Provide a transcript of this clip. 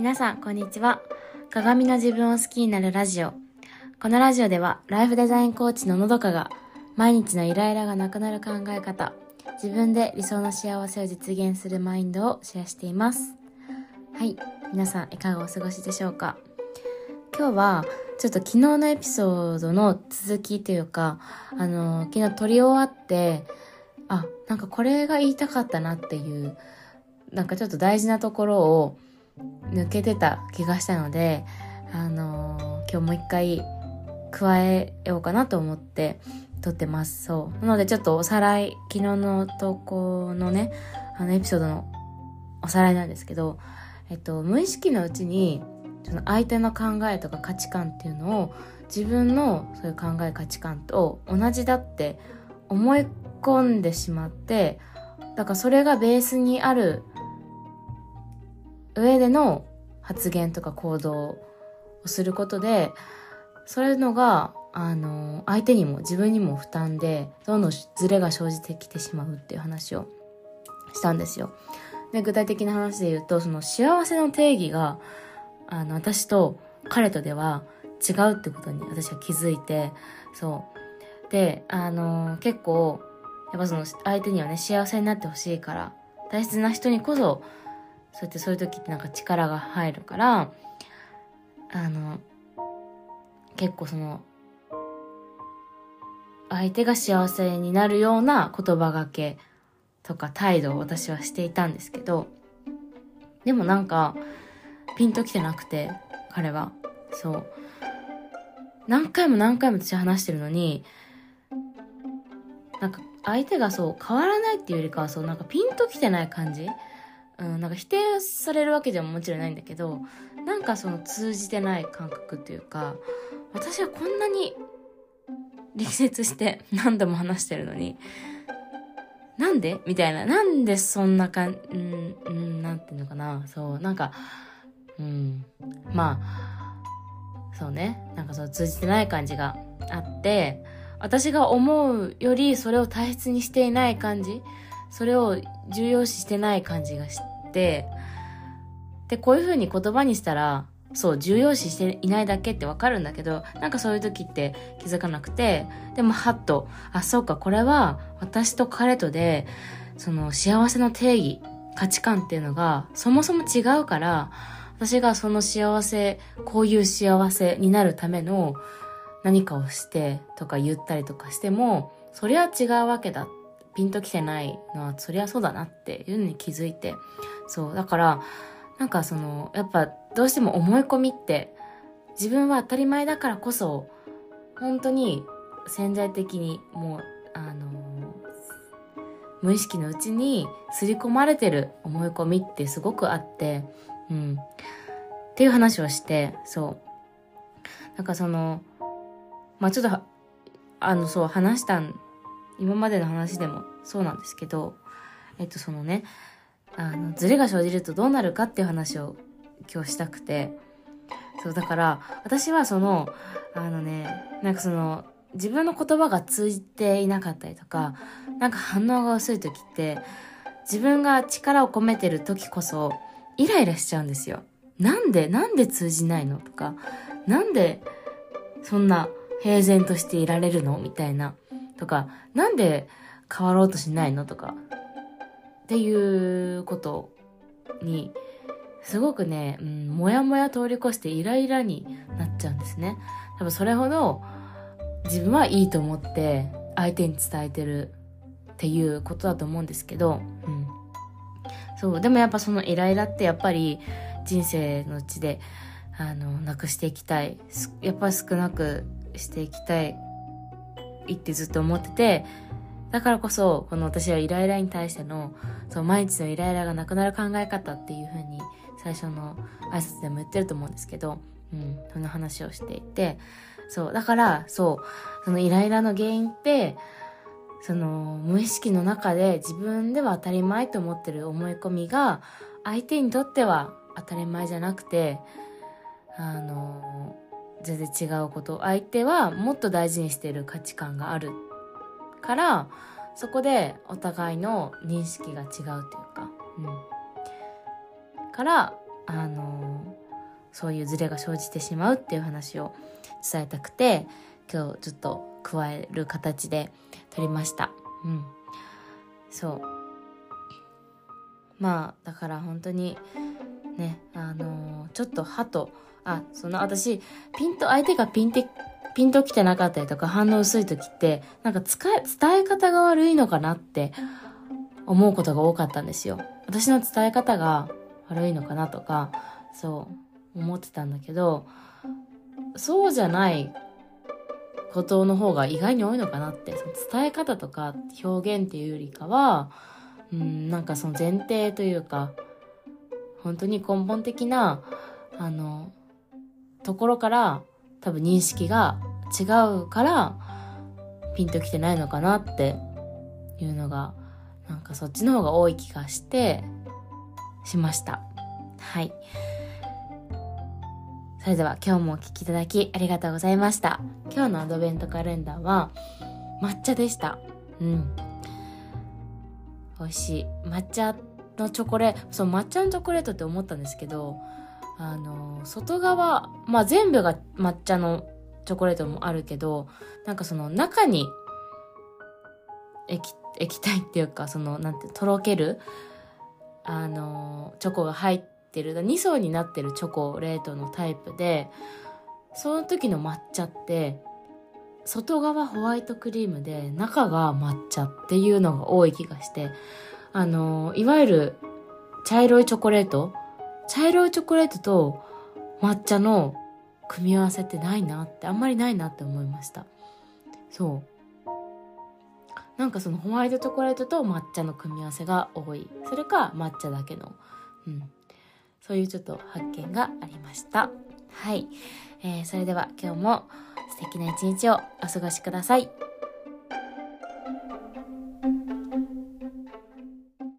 皆さん、こんにちは。鏡の自分を好きになるラジオ。このラジオでは、ライフデザインコーチののどかが、毎日のイライラがなくなる考え方、自分で理想の幸せを実現するマインドをシェアしています。はい。皆さん、いかがお過ごしでしょうか？今日は、ちょっと昨日のエピソードの続きというか、あの、昨日撮り終わって、あ、なんかこれが言いたかったなっていう、なんかちょっと大事なところを抜けてた気がしたので、あのー今日もう一回加えようかなと思って撮ってます。そう。なのでちょっとおさらい、昨日の投稿のね、あのエピソードのおさらいなんですけど、えっと、無意識のうちに、その相手の考えとか価値観っていうのを自分のそういう考え価値観と同じだって思い込んでしまって、だからそれがベースにある上での発言とか行動をすることで、そういうのが、あの、相手にも自分にも負担で、どんどんズレが生じてきてしまうっていう話をしたんですよ。で、具体的な話で言うと、その幸せの定義が、あの、私と彼とでは違うってことに私は気づいて、そう。で、あの、結構、やっぱその相手にはね、幸せになってほしいから、大切な人にこそ、そうやってそういう時ってなんか力が入るから、あの、結構その、相手が幸せになるような言葉がけとか態度を私はしていたんですけど、でもなんか、ピンときてなくて、彼は。そう。何回も何回も私話してるのに、なんか相手がそう変わらないっていうよりかはそうなんかピンときてない感じうん、なんか否定されるわけでももちろんないんだけど、なんかその通じてない感覚っていうか、私はこんなに力説して何度も話してるのに、なんで？みたいな。なんでそんなかん、ん、なんていうのかな。そう、なんか、うん、まあ、そうね。なんかその通じてない感じがあって、私が思うよりそれを大切にしていない感じそれを重要視してない感じがして、で、こういう風に言葉にしたら、そう、重要視していないだけってわかるんだけど、なんかそういう時って気づかなくて、でもはっと、あ、そうか、これは私と彼とで、その幸せの定義、価値観っていうのがそもそも違うから、私がその幸せ、こういう幸せになるための何かをしてとか言ったりとかしても、それは違うわけだって。ピンときてないのはそりゃそうだなっていうのに気づいて。そう。だから、なんかその、やっぱどうしても思い込みって自分は当たり前だからこそ、本当に潜在的にもう、あの無意識のうちに刷り込まれてる思い込みってすごくあって、うん。っていう話をして、そう。なんかその、まあちょっと、あの、そう、話したん、今までの話でもそうなんですけど、えっと、そのね、あの、ズレが生じるとどうなるかっていう話を今日したくて、そう、だから、私はその、あのね、なんかその、自分の言葉が通じていなかったりとか、なんか反応が薄い時って、自分が力を込めてる時こそ、イライラしちゃうんですよ。なんで、なんで通じないのとか、なんで、そんな平然としていられるのみたいな。とか、なんで変わろうとしないの？とか、っていうことに、すごくね、うん、もやもや通り越してイライラになっちゃうんですね。多分それほど自分はいいと思って相手に伝えてるっていうことだと思うんですけど、うん。そう、でもやっぱそのイライラってやっぱり人生のうちで、あの、なくしていきたい。やっぱり少なくしていきたい。いってずっと思ってて、だからこそ、この私はイライラに対しての、そう、毎日のイライラがなくなる考え方っていう風に、最初の挨拶でも言ってると思うんですけど、うん、その話をしていて、そう、だから、そう、そのイライラの原因って、その、無意識の中で自分では当たり前と思ってる思い込みが、相手にとっては当たり前じゃなくて、あの、全然違うこと。相手はもっと大事にしてる価値観があるから、そこでお互いの認識が違うというか、うん。から、あの、そういうズレが生じてしまうっていう話を伝えたくて今日ちょっと加える形で撮りましたうんそうまあだから本当にねあの、ちょっと歯とあその私ピンと相手がピンてピンときてなかったりとか反応薄い時ってなんか伝え方が悪いのかなって思うことが多かったんですよ。私の伝え方が悪いのかなとかそう思ってたんだけどそうじゃないことの方が意外に多いのかなってその伝え方とか表現っていうよりかはうんなんかその前提というか本当に根本的なあのところから多分認識が違うからピンときてないのかなっていうのがなんかそっちの方が多い気がしてしました。はい。それでは今日もお聴きいただきありがとうございました。今日のアドベントカレンダーは抹茶でした。うん。美味しい。抹茶のチョコレートそう抹茶のチョコレートって思ったんですけどあの外側まあ全部が抹茶のチョコレートもあるけどなんかその中に液液体っていうかそのなんてとろけるあのチョコが入ってる2層になってるチョコレートのタイプでその時の抹茶って外側ホワイトクリームで中が抹茶っていうのが多い気がしてあのいわゆる茶色いチョコレート茶色いチョコレートと抹茶の組み合わせってないなってあんまりないなって思いました。そう。なんかそのホワイトチョコレートと抹茶の組み合わせが多い。それか抹茶だけの。うん。そういうちょっと発見がありました。はい、えー、それでは今日も素敵な一日をお過ごしください。